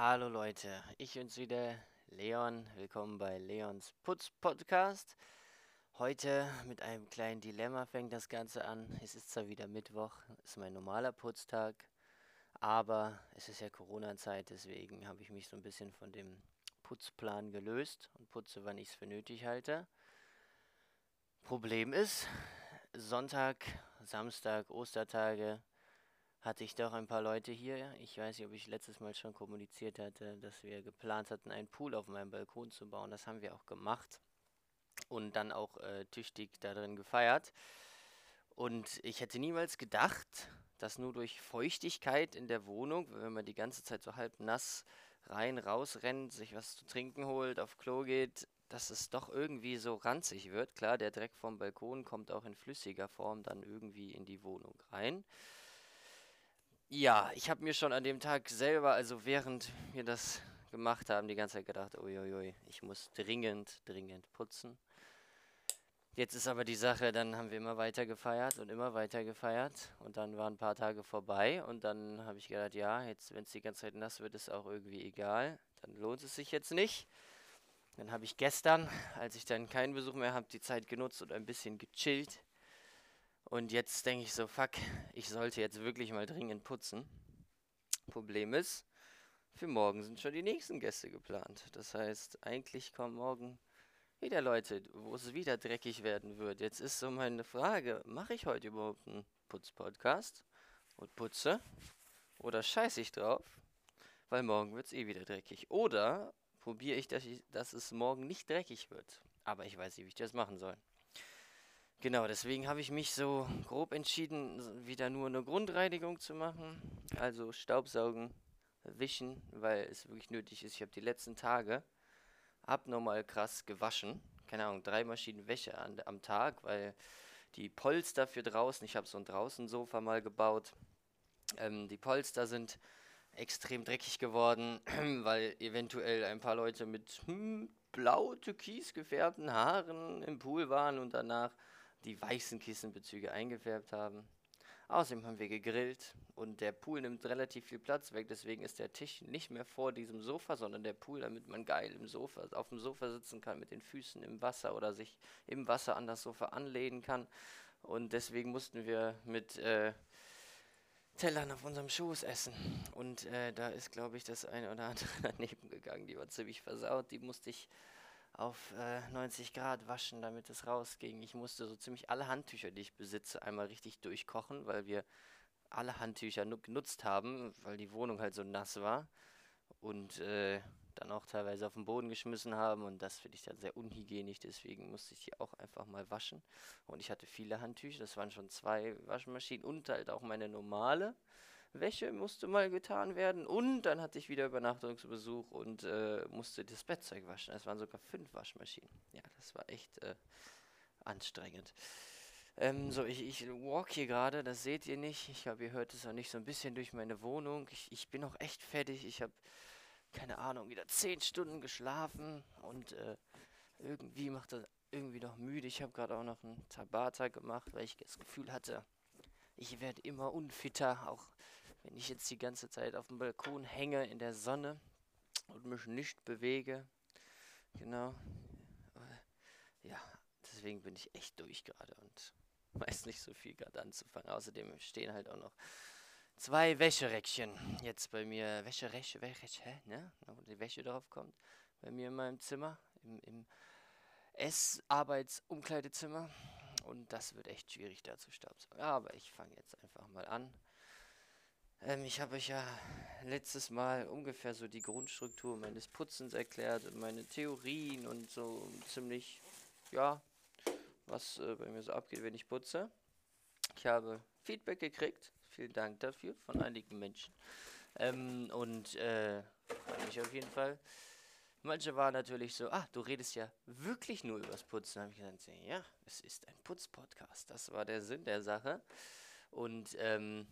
Hallo Leute, ich bin's wieder, Leon. Willkommen bei Leons Putz Podcast. Heute mit einem kleinen Dilemma fängt das Ganze an. Es ist zwar wieder Mittwoch, ist mein normaler Putztag, aber es ist ja Corona-Zeit, deswegen habe ich mich so ein bisschen von dem Putzplan gelöst und putze, wann ich es für nötig halte. Problem ist, Sonntag, Samstag, Ostertage hatte ich doch ein paar Leute hier. Ich weiß nicht, ob ich letztes Mal schon kommuniziert hatte, dass wir geplant hatten, einen Pool auf meinem Balkon zu bauen. Das haben wir auch gemacht und dann auch äh, tüchtig darin gefeiert. Und ich hätte niemals gedacht, dass nur durch Feuchtigkeit in der Wohnung, wenn man die ganze Zeit so halb nass rein, raus rennt, sich was zu trinken holt, auf Klo geht, dass es doch irgendwie so ranzig wird. Klar, der Dreck vom Balkon kommt auch in flüssiger Form dann irgendwie in die Wohnung rein. Ja, ich habe mir schon an dem Tag selber, also während wir das gemacht haben, die ganze Zeit gedacht, uiuiui, ich muss dringend, dringend putzen. Jetzt ist aber die Sache, dann haben wir immer weiter gefeiert und immer weiter gefeiert und dann waren ein paar Tage vorbei und dann habe ich gedacht, ja, jetzt, wenn es die ganze Zeit nass wird, ist auch irgendwie egal, dann lohnt es sich jetzt nicht. Dann habe ich gestern, als ich dann keinen Besuch mehr habe, die Zeit genutzt und ein bisschen gechillt und jetzt denke ich so, fuck, ich sollte jetzt wirklich mal dringend putzen. Problem ist, für morgen sind schon die nächsten Gäste geplant. Das heißt, eigentlich kommen morgen wieder Leute, wo es wieder dreckig werden wird. Jetzt ist so meine Frage, mache ich heute überhaupt einen Putzpodcast und putze? Oder scheiße ich drauf? Weil morgen wird es eh wieder dreckig. Oder probiere ich dass, ich, dass es morgen nicht dreckig wird. Aber ich weiß nicht, wie ich das machen soll. Genau, deswegen habe ich mich so grob entschieden, wieder nur eine Grundreinigung zu machen. Also Staubsaugen, wischen, weil es wirklich nötig ist. Ich habe die letzten Tage abnormal krass gewaschen. Keine Ahnung, drei Maschinen Wäsche an, am Tag, weil die Polster für draußen, ich habe so ein Draußensofa mal gebaut. Ähm, die Polster sind extrem dreckig geworden, weil eventuell ein paar Leute mit hm, blau türkis gefärbten Haaren im Pool waren und danach die weißen Kissenbezüge eingefärbt haben. Außerdem haben wir gegrillt und der Pool nimmt relativ viel Platz weg, deswegen ist der Tisch nicht mehr vor diesem Sofa, sondern der Pool, damit man geil im Sofa, auf dem Sofa sitzen kann mit den Füßen im Wasser oder sich im Wasser an das Sofa anlehnen kann. Und deswegen mussten wir mit äh, Tellern auf unserem Schoß essen. Und äh, da ist, glaube ich, das eine oder andere daneben gegangen. Die war ziemlich versaut. Die musste ich auf äh, 90 Grad waschen, damit es rausging. Ich musste so ziemlich alle Handtücher, die ich besitze, einmal richtig durchkochen, weil wir alle Handtücher genutzt haben, weil die Wohnung halt so nass war und äh, dann auch teilweise auf den Boden geschmissen haben und das finde ich dann sehr unhygienisch, deswegen musste ich die auch einfach mal waschen und ich hatte viele Handtücher, das waren schon zwei Waschmaschinen und halt auch meine normale Wäsche musste mal getan werden und dann hatte ich wieder Übernachtungsbesuch und äh, musste das Bettzeug waschen. Es waren sogar fünf Waschmaschinen. Ja, das war echt äh, anstrengend. Ähm, so, ich, ich walk hier gerade, das seht ihr nicht. Ich glaube, ihr hört es auch nicht so ein bisschen durch meine Wohnung. Ich, ich bin auch echt fertig. Ich habe, keine Ahnung, wieder zehn Stunden geschlafen und äh, irgendwie macht das irgendwie noch müde. Ich habe gerade auch noch einen Tabata gemacht, weil ich das Gefühl hatte, ich werde immer unfitter, auch wenn ich jetzt die ganze Zeit auf dem Balkon hänge in der Sonne und mich nicht bewege. Genau. Ja, deswegen bin ich echt durch gerade und weiß nicht so viel gerade anzufangen. Außerdem stehen halt auch noch zwei Wäscheräckchen jetzt bei mir. Wäscheräckchen, Wäsche, ne? Wo die Wäsche drauf kommt. Bei mir in meinem Zimmer, im, im Ess-Arbeitsumkleidezimmer. Und das wird echt schwierig da zu staubsaugen. Aber ich fange jetzt einfach mal an. Ähm, ich habe euch ja letztes Mal ungefähr so die Grundstruktur meines Putzens erklärt und meine Theorien und so ziemlich, ja, was äh, bei mir so abgeht, wenn ich putze. Ich habe Feedback gekriegt. Vielen Dank dafür von einigen Menschen. Ähm, und äh, freue mich auf jeden Fall. Manche waren natürlich so, ah, du redest ja wirklich nur übers Putzen. Habe ich gesagt, ja, es ist ein Putzpodcast. Das war der Sinn der Sache. Und ähm,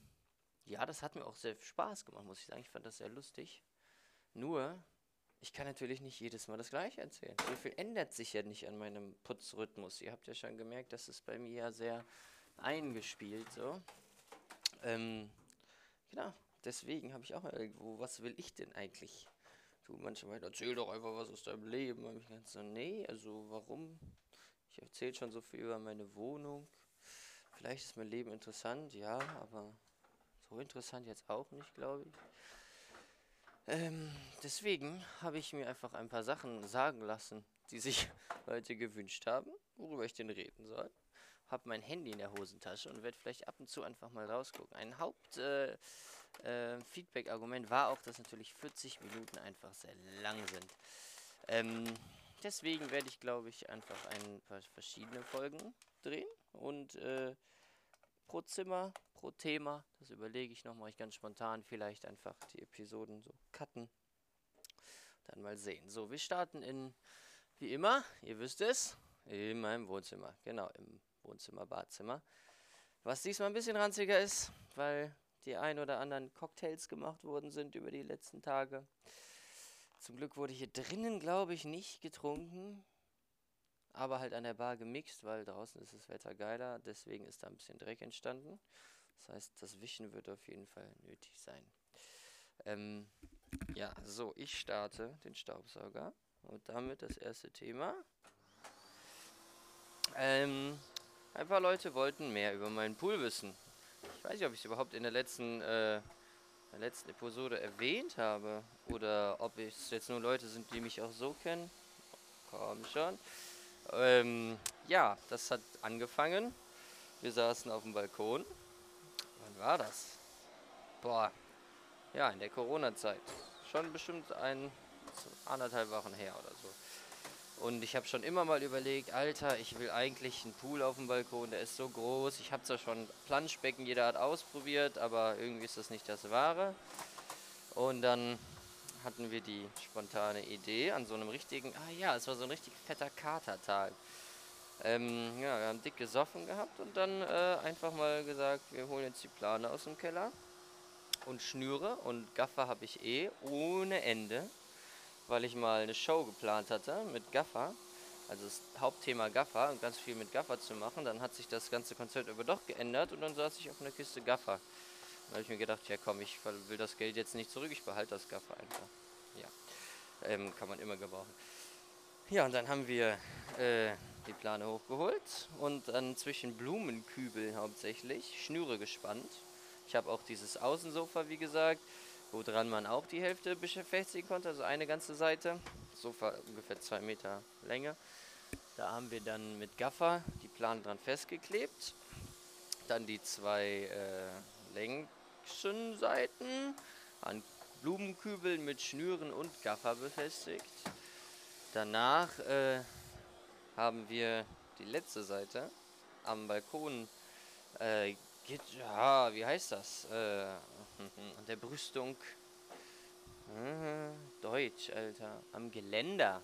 ja, das hat mir auch sehr Spaß gemacht, muss ich sagen. Ich fand das sehr lustig. Nur, ich kann natürlich nicht jedes Mal das gleiche erzählen. So viel ändert sich ja nicht an meinem Putzrhythmus. Ihr habt ja schon gemerkt, das ist bei mir ja sehr eingespielt so. Ähm, genau, deswegen habe ich auch mal irgendwo, was will ich denn eigentlich Du manchmal, erzähl doch einfach was aus deinem Leben. Und ich ganz so, nee, also warum? Ich erzähle schon so viel über meine Wohnung. Vielleicht ist mein Leben interessant, ja, aber so interessant jetzt auch nicht, glaube ich. Ähm, deswegen habe ich mir einfach ein paar Sachen sagen lassen, die sich Leute gewünscht haben, worüber ich denn reden soll. Habe mein Handy in der Hosentasche und werde vielleicht ab und zu einfach mal rausgucken. Ein Haupt äh, äh, war auch, dass natürlich 40 Minuten einfach sehr lang sind. Ähm, deswegen werde ich, glaube ich, einfach ein paar verschiedene Folgen drehen und äh, pro Zimmer, pro Thema, das überlege ich nochmal ich ganz spontan, vielleicht einfach die Episoden so cutten. Dann mal sehen. So, wir starten in, wie immer, ihr wisst es, in meinem Wohnzimmer. Genau, im Wohnzimmer, Badzimmer. Was diesmal ein bisschen ranziger ist, weil die ein oder anderen Cocktails gemacht worden sind über die letzten Tage. Zum Glück wurde hier drinnen, glaube ich, nicht getrunken, aber halt an der Bar gemixt, weil draußen ist das Wetter geiler, deswegen ist da ein bisschen Dreck entstanden. Das heißt, das Wischen wird auf jeden Fall nötig sein. Ähm, ja, so, ich starte den Staubsauger und damit das erste Thema. Ähm, ein paar Leute wollten mehr über meinen Pool wissen. Ich weiß nicht, ob ich es überhaupt in der letzten, äh, der letzten Episode erwähnt habe. Oder ob es jetzt nur Leute sind, die mich auch so kennen. Komm schon. Ähm, ja, das hat angefangen. Wir saßen auf dem Balkon. Wann war das? Boah. Ja, in der Corona-Zeit. Schon bestimmt ein, anderthalb Wochen her oder so. Und ich habe schon immer mal überlegt, Alter, ich will eigentlich einen Pool auf dem Balkon, der ist so groß. Ich habe zwar schon Planschbecken jeder Art ausprobiert, aber irgendwie ist das nicht das Wahre. Und dann hatten wir die spontane Idee an so einem richtigen, ah ja, es war so ein richtig fetter Katertag. Ähm, ja, wir haben dick gesoffen gehabt und dann äh, einfach mal gesagt, wir holen jetzt die Plane aus dem Keller und Schnüre und Gaffer habe ich eh ohne Ende weil ich mal eine Show geplant hatte mit Gaffer, also das Hauptthema Gaffer und ganz viel mit Gaffer zu machen. Dann hat sich das ganze Konzept aber doch geändert und dann saß ich auf einer Kiste Gaffer. Dann habe ich mir gedacht, ja komm, ich will das Geld jetzt nicht zurück, ich behalte das Gaffer einfach. Ja, ähm, kann man immer gebrauchen. Ja, und dann haben wir äh, die Plane hochgeholt und dann zwischen Blumenkübel hauptsächlich Schnüre gespannt. Ich habe auch dieses Außensofa, wie gesagt, woran man auch die Hälfte befestigen konnte, also eine ganze Seite, Sofa ungefähr zwei Meter Länge. Da haben wir dann mit Gaffer die Plane dran festgeklebt, dann die zwei äh, längsten Seiten an Blumenkübeln mit Schnüren und Gaffer befestigt. Danach äh, haben wir die letzte Seite am Balkon äh, ja, wie heißt das? Äh, an der Brüstung. Äh, Deutsch, Alter. Am Geländer.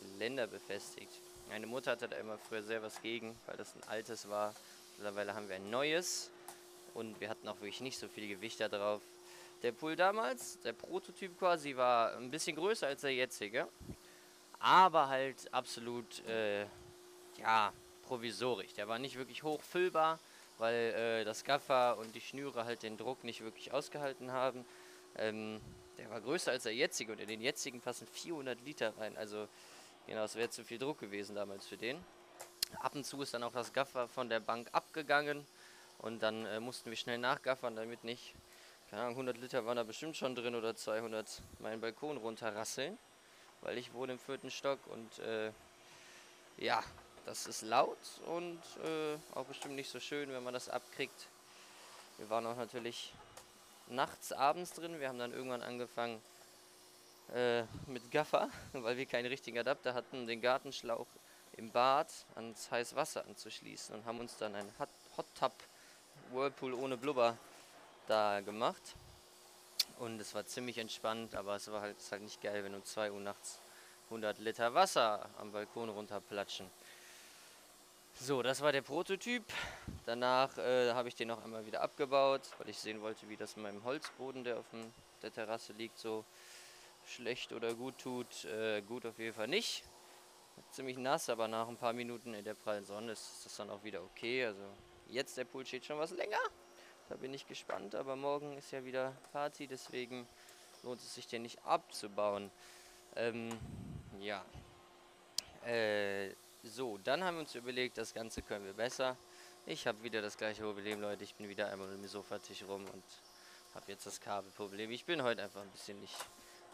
Geländer befestigt. Meine Mutter hatte da immer früher sehr was gegen, weil das ein altes war. Mittlerweile haben wir ein neues. Und wir hatten auch wirklich nicht so viel Gewicht da drauf. Der Pool damals, der Prototyp quasi, war ein bisschen größer als der jetzige. Aber halt absolut, äh, ja, provisorisch. Der war nicht wirklich hochfüllbar weil äh, das Gaffer und die Schnüre halt den Druck nicht wirklich ausgehalten haben. Ähm, der war größer als der jetzige und in den jetzigen passen 400 Liter rein. Also genau, es wäre zu viel Druck gewesen damals für den. Ab und zu ist dann auch das Gaffer von der Bank abgegangen und dann äh, mussten wir schnell nachgaffern, damit nicht, keine Ahnung, 100 Liter waren da bestimmt schon drin oder 200 meinen Balkon runterrasseln, weil ich wohne im vierten Stock und äh, ja, das ist laut und äh, auch bestimmt nicht so schön, wenn man das abkriegt. Wir waren auch natürlich nachts, abends drin. Wir haben dann irgendwann angefangen äh, mit Gaffer, weil wir keinen richtigen Adapter hatten, den Gartenschlauch im Bad ans heiße Wasser anzuschließen und haben uns dann ein Hot Tub Whirlpool ohne Blubber da gemacht. Und es war ziemlich entspannt, aber es war halt, halt nicht geil, wenn um 2 Uhr nachts 100 Liter Wasser am Balkon runterplatschen. So, das war der Prototyp. Danach äh, habe ich den noch einmal wieder abgebaut, weil ich sehen wollte, wie das in meinem Holzboden, der auf dem, der Terrasse liegt, so schlecht oder gut tut. Äh, gut auf jeden Fall nicht. Ziemlich nass, aber nach ein paar Minuten in der prallen Sonne ist das dann auch wieder okay. Also jetzt der Pool steht schon was länger. Da bin ich gespannt, aber morgen ist ja wieder Party, deswegen lohnt es sich den nicht abzubauen. Ähm, ja. Äh, so, dann haben wir uns überlegt, das Ganze können wir besser. Ich habe wieder das gleiche Problem, Leute. Ich bin wieder einmal um den Sofatisch rum und habe jetzt das Kabelproblem. Ich bin heute einfach ein bisschen nicht,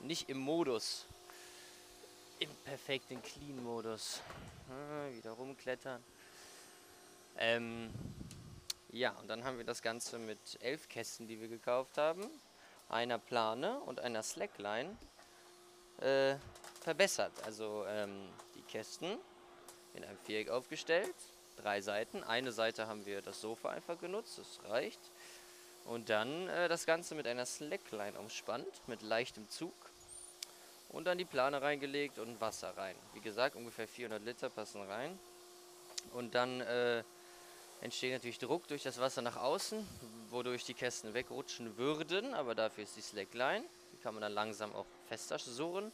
nicht im Modus. Im perfekten Clean-Modus. Ah, wieder rumklettern. Ähm, ja, und dann haben wir das Ganze mit elf Kästen, die wir gekauft haben, einer Plane und einer Slackline äh, verbessert. Also ähm, die Kästen in einem Viereck aufgestellt, drei Seiten. Eine Seite haben wir das Sofa einfach genutzt, das reicht. Und dann äh, das Ganze mit einer Slackline umspannt, mit leichtem Zug. Und dann die Plane reingelegt und Wasser rein. Wie gesagt, ungefähr 400 Liter passen rein. Und dann äh, entsteht natürlich Druck durch das Wasser nach außen, wodurch die Kästen wegrutschen würden. Aber dafür ist die Slackline. Die kann man dann langsam auch fester surren.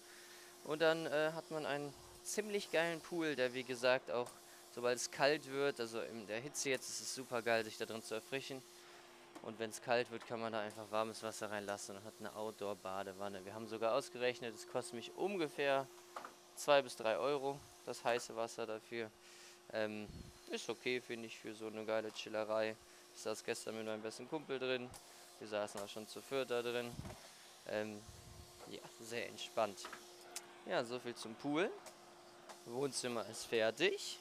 Und dann äh, hat man einen ziemlich geilen Pool, der wie gesagt auch, sobald es kalt wird, also in der Hitze jetzt ist es super geil, sich da drin zu erfrischen. Und wenn es kalt wird, kann man da einfach warmes Wasser reinlassen und hat eine Outdoor-Badewanne. Wir haben sogar ausgerechnet, es kostet mich ungefähr 2 bis 3 Euro, das heiße Wasser dafür. Ähm, ist okay, finde ich, für so eine geile Chillerei. Ich saß gestern mit meinem besten Kumpel drin. Wir saßen auch schon zu viert da drin. Ähm, ja, sehr entspannt. Ja, soviel zum Pool. Wohnzimmer ist fertig.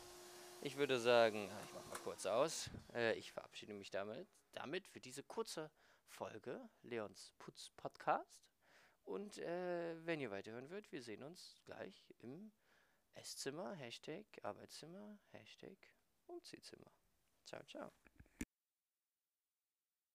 Ich würde sagen, ich mache mal kurz aus. Äh, ich verabschiede mich damit, damit für diese kurze Folge Leons Putz Podcast. Und äh, wenn ihr weiterhören wollt, wir sehen uns gleich im Esszimmer, Hashtag Arbeitszimmer, Hashtag 我们再见吧，再见。